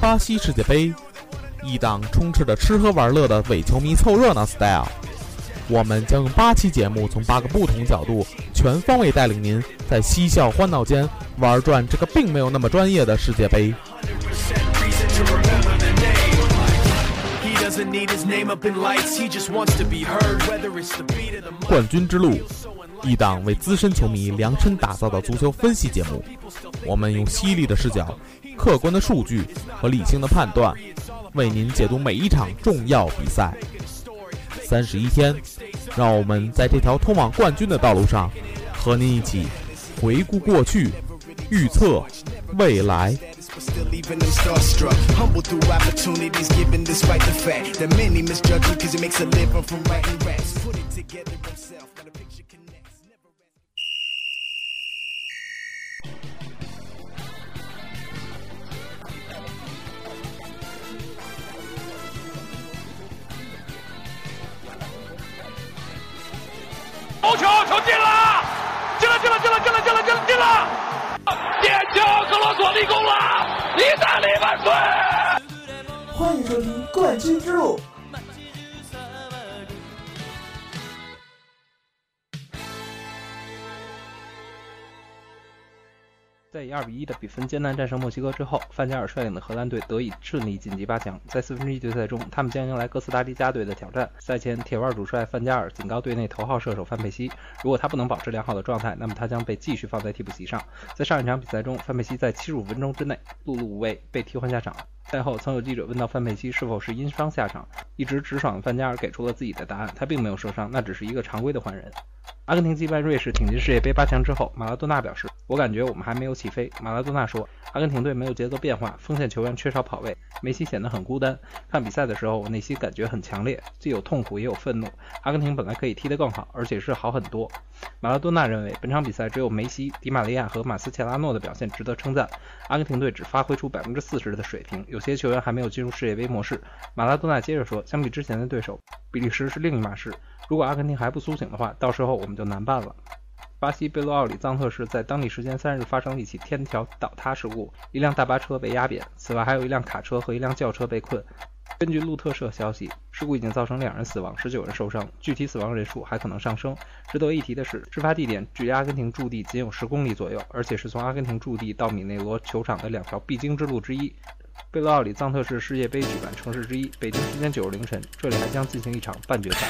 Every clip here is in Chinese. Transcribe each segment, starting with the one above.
巴西世界杯，一档充斥着吃喝玩乐的伪球迷凑热闹 style。我们将用八期节目，从八个不同角度，全方位带领您在嬉笑欢闹间玩转这个并没有那么专业的世界杯。冠军之路，一档为资深球迷量身打造的足球分析节目。我们用犀利的视角。客观的数据和理性的判断，为您解读每一场重要比赛。三十一天，让我们在这条通往冠军的道路上，和您一起回顾过去，预测未来。球球进了，进了进了进了进了进了进了进了！点球，格罗索立功了，意大利万岁！欢迎收听冠军之路。以二比一的比分艰难战胜墨西哥之后，范加尔率领的荷兰队得以顺利晋级八强。在四分之一决赛中，他们将迎来哥斯达黎加队的挑战。赛前，铁腕主帅范加尔警告队内头号射手范佩西，如果他不能保持良好的状态，那么他将被继续放在替补席上。在上一场比赛中，范佩西在七十五分钟之内碌碌无为，被替换下场。赛后，曾有记者问到范佩西是否是因伤下场，一直直爽的范加尔给出了自己的答案：他并没有受伤，那只是一个常规的换人。阿根廷击败瑞士挺进世界杯八强之后，马拉多纳表示：“我感觉我们还没有起飞。”马拉多纳说：“阿根廷队没有节奏变化，锋线球员缺少跑位，梅西显得很孤单。看比赛的时候，我内心感觉很强烈，既有痛苦也有愤怒。阿根廷本来可以踢得更好，而且是好很多。”马拉多纳认为，本场比赛只有梅西、迪玛利亚和马斯切拉诺的表现值得称赞。阿根廷队只发挥出百分之四十的水平，有些球员还没有进入世界杯模式。马拉多纳接着说：“相比之前的对手，比利时是另一码事。”如果阿根廷还不苏醒的话，到时候我们就难办了。巴西贝洛奥里藏特市在当地时间三日发生了一起天桥倒塌事故，一辆大巴车被压扁，此外还有一辆卡车和一辆轿车被困。根据路透社消息，事故已经造成两人死亡，十九人受伤，具体死亡人数还可能上升。值得一提的是，事发地点距离阿根廷驻地仅有十公里左右，而且是从阿根廷驻地到米内罗球场的两条必经之路之一。贝洛奥里藏特是世界杯举办城市之一，北京时间九日凌晨，这里还将进行一场半决赛。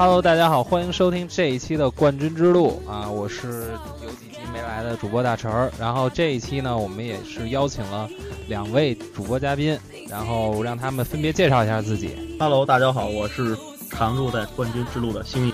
Hello，大家好，欢迎收听这一期的冠军之路啊！我是有几期没来的主播大成儿，然后这一期呢，我们也是邀请了两位主播嘉宾，然后让他们分别介绍一下自己。Hello，大家好，我是常驻在冠军之路的星爷。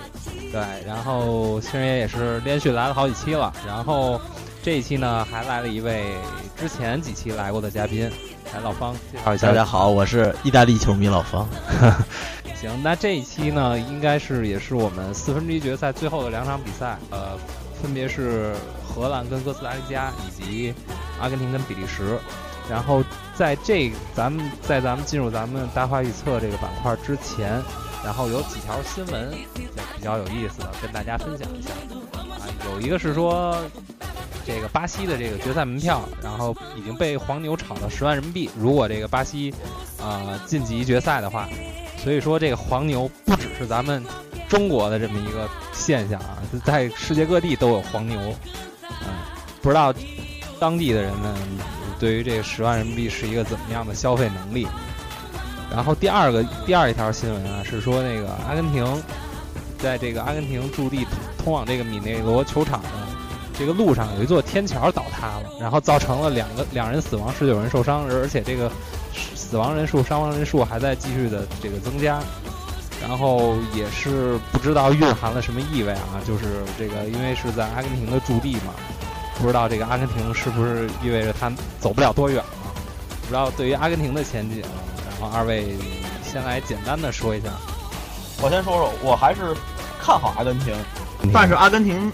对，然后星爷也是连续来了好几期了，然后这一期呢，还来了一位之前几期来过的嘉宾，来老方介绍一下。大家好，我是意大利球迷老方。行，那这一期呢，应该是也是我们四分之一决赛最后的两场比赛，呃，分别是荷兰跟哥斯达黎加，以及阿根廷跟比利时。然后在这咱们在咱们进入咱们大话预测这个板块之前，然后有几条新闻比较有意思的跟大家分享一下。啊，有一个是说这个巴西的这个决赛门票，然后已经被黄牛炒到十万人民币。如果这个巴西啊晋级决赛的话。所以说，这个黄牛不只是咱们中国的这么一个现象啊，在世界各地都有黄牛。嗯，不知道当地的人们对于这十万人民币是一个怎么样的消费能力。然后第二个第二一条新闻啊，是说那个阿根廷在这个阿根廷驻地通往这个米内罗球场的这个路上有一座天桥倒塌了，然后造成了两个两人死亡，十九人受伤，而且这个死亡人数、伤亡人数还在继续的这个增加。然后也是不知道蕴含了什么意味啊，就是这个因为是在阿根廷的驻地嘛，不知道这个阿根廷是不是意味着他走不了多远了？不知道对于阿根廷的前景，然后二位先来简单的说一下。我先说说，我还是看好阿根廷，但是阿根廷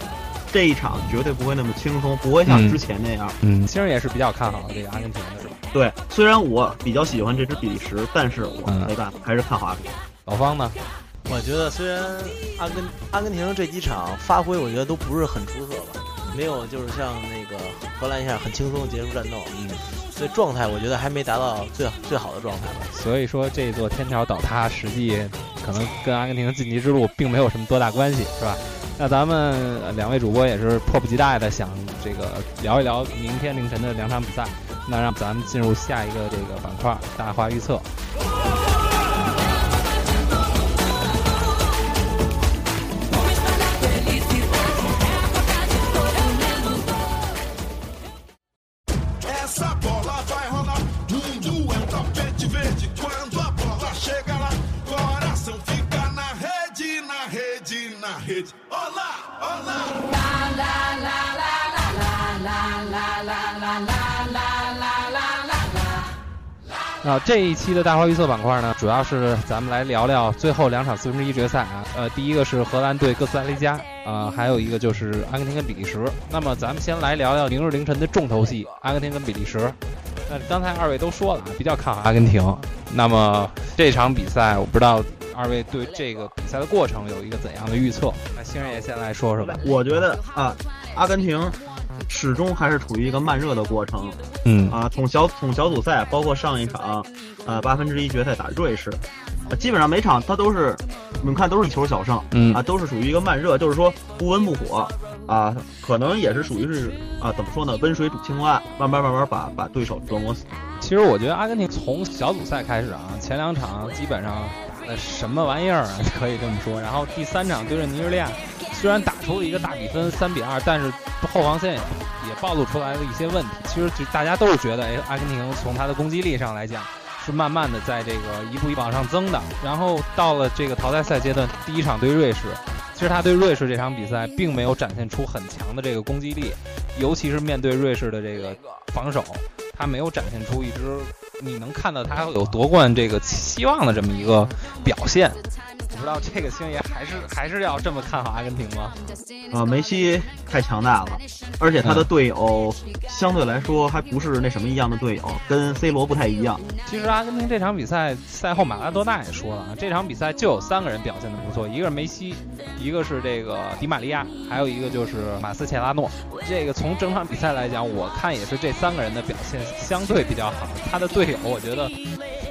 这一场绝对不会那么轻松，不会像之前那样。嗯，其实也是比较看好这个阿根廷的？对，虽然我比较喜欢这支比利时，但是我没办法，还是看好阿根廷。老方呢？我觉得虽然阿根阿根廷这几场发挥，我觉得都不是很出色吧，没有就是像那个荷兰一样很轻松结束战斗。嗯，所以状态我觉得还没达到最最好的状态吧。所以说这座天桥倒塌，实际可能跟阿根廷的晋级之路并没有什么多大关系，是吧？那咱们两位主播也是迫不及待的想这个聊一聊明天凌晨的两场比赛。那让咱们进入下一个这个板块——大话预测。啊，这一期的大话预测板块呢，主要是咱们来聊聊最后两场四分之一决赛啊。呃，第一个是荷兰对哥斯达黎加，啊，还有一个就是阿根廷跟比利时。那么咱们先来聊聊明日凌晨的重头戏——阿根廷跟比利时。那刚才二位都说了，比较看好阿根廷。那么这场比赛，我不知道二位对这个比赛的过程有一个怎样的预测？那星人也先来说说吧。我觉得啊，阿根廷。始终还是处于一个慢热的过程，嗯啊，从小从小组赛，包括上一场，呃八分之一决赛打瑞士，基本上每场他都是，你们看都是一球小胜，嗯啊，都是属于一个慢热，就是说不温不火，啊，可能也是属于是啊，怎么说呢，温水煮青蛙，慢慢慢慢把把对手折磨死。其实我觉得阿根廷从小组赛开始啊，前两场基本上呃什么玩意儿啊，可以这么说，然后第三场对阵尼日利亚。虽然打出了一个大比分三比二，但是后防线也也暴露出来了一些问题。其实大家都是觉得，哎，阿根廷从他的攻击力上来讲，是慢慢的在这个一步一步往上增的。然后到了这个淘汰赛阶段，第一场对瑞士，其实他对瑞士这场比赛并没有展现出很强的这个攻击力，尤其是面对瑞士的这个防守，他没有展现出一支你能看到他有夺冠这个希望的这么一个表现。不知道这个星爷还是还是要这么看好阿根廷吗？啊，梅西太强大了，而且他的队友相对来说还不是那什么一样的队友，跟 C 罗不太一样。其实阿根廷这场比赛赛后马拉多纳也说了啊，这场比赛就有三个人表现的不错，一个是梅西，一个是这个迪玛利亚，还有一个就是马斯切拉诺。这个从整场比赛来讲，我看也是这三个人的表现相对比较好。他的队友，我觉得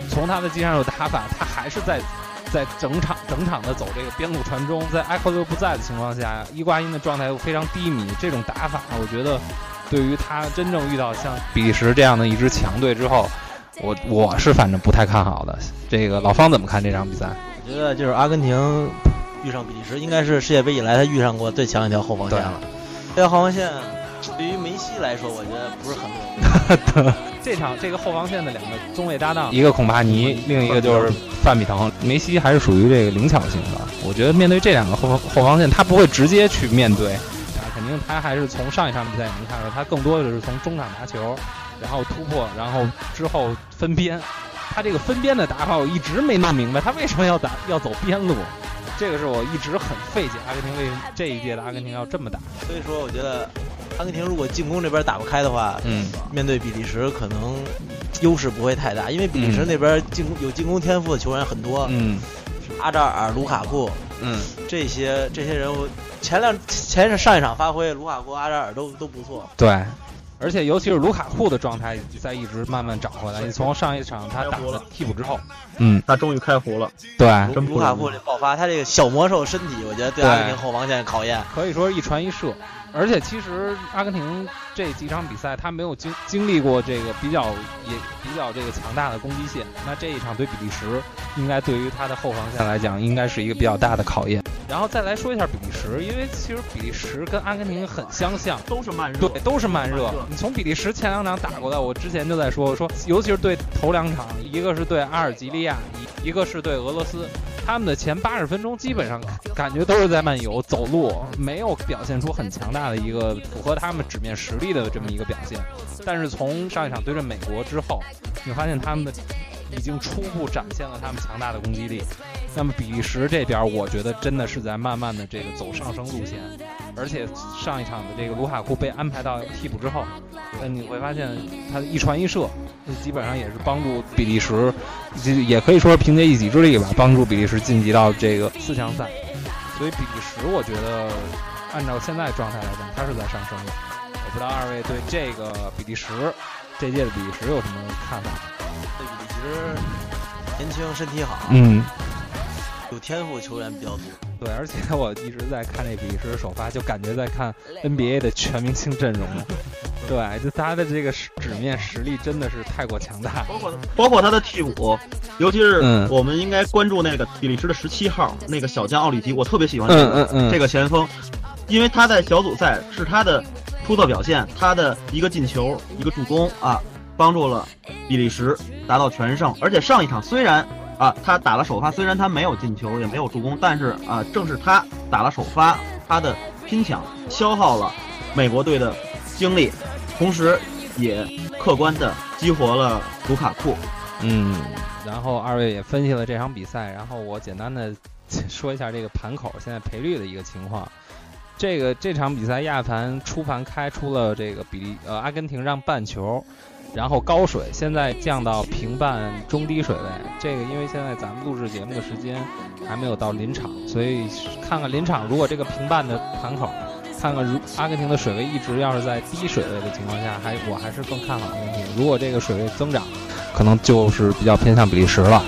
从他的技战术打法，他还是在。在整场整场的走这个边路传中，在埃克多不在的情况下，伊瓜因的状态又非常低迷，这种打法，我觉得对于他真正遇到像比利时这样的一支强队之后，我我是反正不太看好的。这个老方怎么看这场比赛？我觉得就是阿根廷遇上比利时，应该是世界杯以来他遇上过最强一条后防线了。这条后防线对于梅西来说，我觉得不是很稳。这场这个后防线的两个中卫搭档，一个孔帕尼，另一个就是范比滕。梅西还是属于这个灵巧型的，我觉得面对这两个后后防线，他不会直接去面对，啊，肯定他还是从上一场比赛也能看出，他更多的是从中场拿球，然后突破，然后之后分边。他这个分边的打法，我一直没弄明白，他为什么要打要走边路？这个是我一直很费解，阿根廷为什么这一届的阿根廷要这么打？所以说，我觉得。阿根廷如果进攻这边打不开的话，嗯，面对比利时可能优势不会太大，因为比利时那边进攻有进攻天赋的球员很多，嗯，阿扎尔、卢卡库，嗯，这些这些人物前两前上一场发挥，卢卡库、阿扎尔都都不错，对，而且尤其是卢卡库的状态在一直慢慢找回来，你从上一场他打了替补之后，嗯，他终于开胡了，对，卢卡库这爆发，他这个小魔兽身体，我觉得对阿根廷后防线考验，可以说一传一射。而且其实阿根廷这几场比赛，他没有经经历过这个比较也比较这个强大的攻击线。那这一场对比利时，应该对于他的后防线来讲，应该是一个比较大的考验。然后再来说一下比利时，因为其实比利时跟阿根廷很相像，都是慢热，对，都是慢热。你从比利时前两场打过来，我之前就在说说，尤其是对头两场，一个是对阿尔及利亚，一一个是对俄罗斯，他们的前八十分钟基本上感觉都是在漫游走路，没有表现出很强大的一个符合他们纸面实力的这么一个表现。但是从上一场对阵美国之后，你发现他们的已经初步展现了他们强大的攻击力。那么比利时这边，我觉得真的是在慢慢的这个走上升路线，而且上一场的这个卢卡库被安排到替补之后，那，你会发现他一传一射，基本上也是帮助比利时，也可以说是凭借一己之力吧，帮助比利时晋级到这个四强赛。所以比利时，我觉得按照现在状态来讲，它是在上升的。我不知道二位对这个比利时这届的比利时有什么看法？对比利时年轻，身体好，嗯。有天赋球员比较多，对，而且我一直在看那比利时首发，就感觉在看 NBA 的全明星阵容。对，就他的这个纸面实力真的是太过强大，包括包括他的替补，尤其是我们应该关注那个比利时的十七号那个小将奥里吉，我特别喜欢这个这个前锋，因为他在小组赛是他的出色表现，他的一个进球一个助攻啊，帮助了比利时达到全胜，而且上一场虽然。啊，他打了首发，虽然他没有进球，也没有助攻，但是啊，正是他打了首发，他的拼抢消耗了美国队的精力，同时也客观的激活了卢卡库。嗯，然后二位也分析了这场比赛，然后我简单的 说一下这个盘口现在赔率的一个情况。这个这场比赛亚盘初盘开出了这个比利呃阿根廷让半球。然后高水，现在降到平半中低水位。这个因为现在咱们录制节目的时间还没有到临场，所以看看临场，如果这个平半的盘口，看看如阿根廷的水位一直要是在低水位的情况下，还我还是更看好阿根廷。如果这个水位增长，可能就是比较偏向比利时了。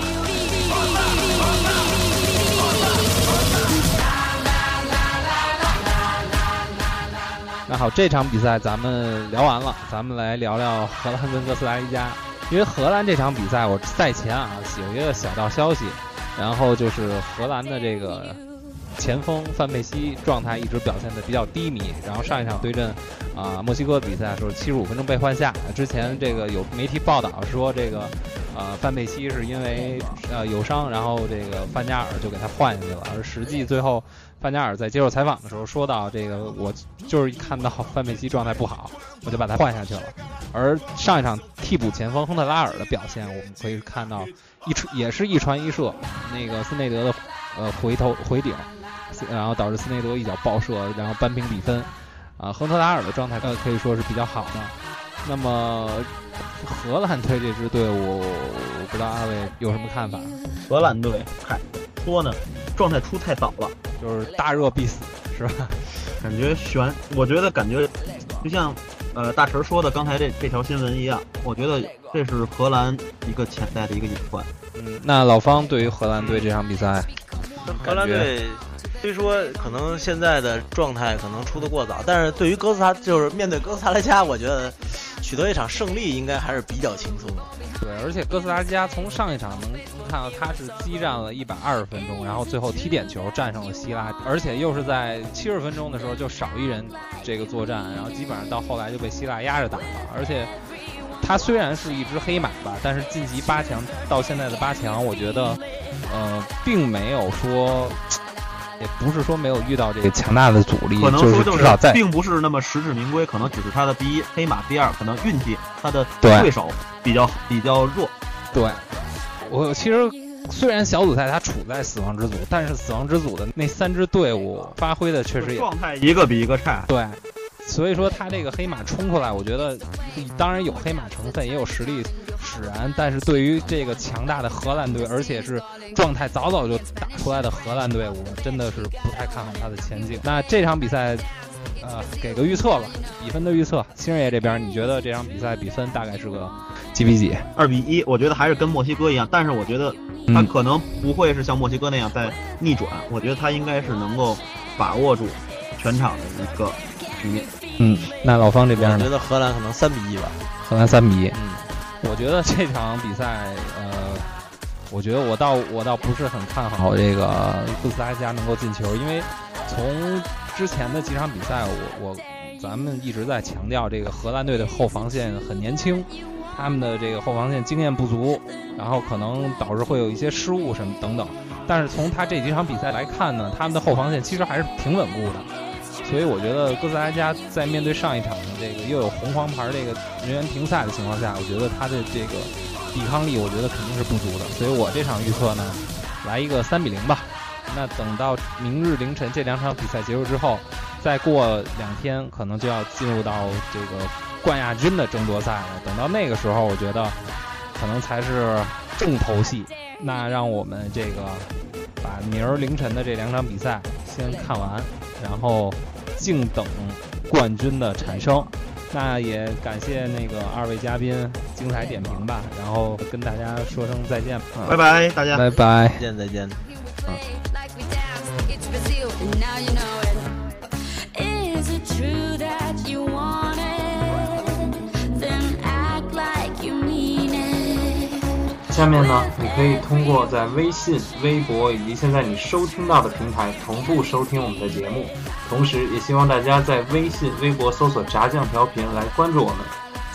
好，这场比赛咱们聊完了，咱们来聊聊荷兰跟哥斯达黎加。因为荷兰这场比赛，我赛前啊有一个小道消息，然后就是荷兰的这个前锋范佩西状态一直表现的比较低迷。然后上一场对阵啊墨西哥比赛的时候，七十五分钟被换下。之前这个有媒体报道说这个呃范佩西是因为呃有伤，然后这个范加尔就给他换下去了，而实际最后。范加尔在接受采访的时候说到：“这个我就是看到范佩西状态不好，我就把他换下去了。”而上一场替补前锋亨特拉尔的表现，我们可以看到一传也是一传一射，那个斯内德的呃回头回顶，然后导致斯内德一脚爆射，然后扳平比分。啊，亨特拉尔的状态可以说是比较好的。那么荷兰队这支队伍，我不知道二位有什么看法？荷兰队，嗨，说呢，状态出太早了。就是大热必死，是吧？感觉悬，我觉得感觉就像呃大陈说的刚才这这条新闻一样，我觉得这是荷兰一个潜在的一个隐患。嗯，那老方对于荷兰队这场比赛，荷兰队虽说可能现在的状态可能出的过早，但是对于哥斯达就是面对哥斯达黎加，我觉得取得一场胜利应该还是比较轻松的。对，而且哥斯达黎加从上一场能看到他是激战了一百二十分钟，然后最后踢点球战胜了希腊，而且又是在七十分钟的时候就少一人这个作战，然后基本上到后来就被希腊压着打了。而且他虽然是一只黑马吧，但是晋级八强到现在的八强，我觉得呃并没有说，也不是说没有遇到这个强大的阻力，可能说就是在并不是那么实至名归，可能只是他的第一黑马，第二可能运气他的对手。比较比较弱，对我其实虽然小组赛他处在死亡之组，但是死亡之组的那三支队伍发挥的确实也状态一个比一个差。对，所以说他这个黑马冲出来，我觉得当然有黑马成分，也有实力使然，但是对于这个强大的荷兰队，而且是状态早早就打出来的荷兰队伍，真的是不太看好他的前景。那这场比赛。呃，给个预测吧，比分的预测。星爷这边，你觉得这场比赛比分大概是个几比几？二比一。我觉得还是跟墨西哥一样，但是我觉得他可能不会是像墨西哥那样在逆转。我觉得他应该是能够把握住全场的一个局。嗯，那老方这边呢？我觉得荷兰可能三比一吧。荷兰三比一。嗯，我觉得这场比赛，呃，我觉得我倒我倒不是很看好这个布斯达加能够进球，因为从之前的几场比赛，我我咱们一直在强调这个荷兰队的后防线很年轻，他们的这个后防线经验不足，然后可能导致会有一些失误什么等等。但是从他这几场比赛来看呢，他们的后防线其实还是挺稳固的，所以我觉得哥斯达黎加在面对上一场的这个又有红黄牌这个人员停赛的情况下，我觉得他的这个抵抗力，我觉得肯定是不足的。所以我这场预测呢，来一个三比零吧。那等到明日凌晨这两场比赛结束之后，再过两天可能就要进入到这个冠亚军的争夺赛了。等到那个时候，我觉得可能才是重头戏。那让我们这个把明儿凌晨的这两场比赛先看完，然后静等冠军的产生。那也感谢那个二位嘉宾精彩点评吧，然后跟大家说声再见，拜拜，大家拜拜，再见再见。下面呢，你可以通过在微信、微博以及现在你收听到的平台同步收听我们的节目，同时也希望大家在微信、微博搜索“炸酱调频”来关注我们。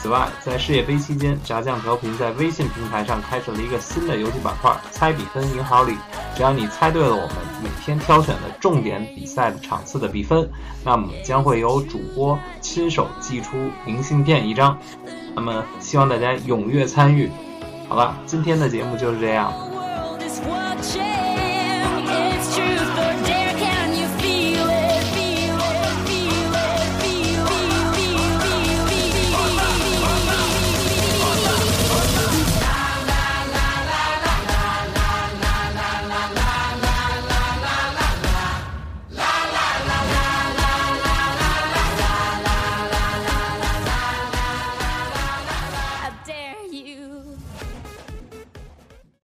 此外，在世界杯期间，炸酱调频在微信平台上开设了一个新的游戏板块“猜比分赢好礼”。只要你猜对了我们每天挑选的重点比赛的场次的比分，那么将会有主播亲手寄出明信片一张。那么，希望大家踊跃参与。好了，今天的节目就是这样。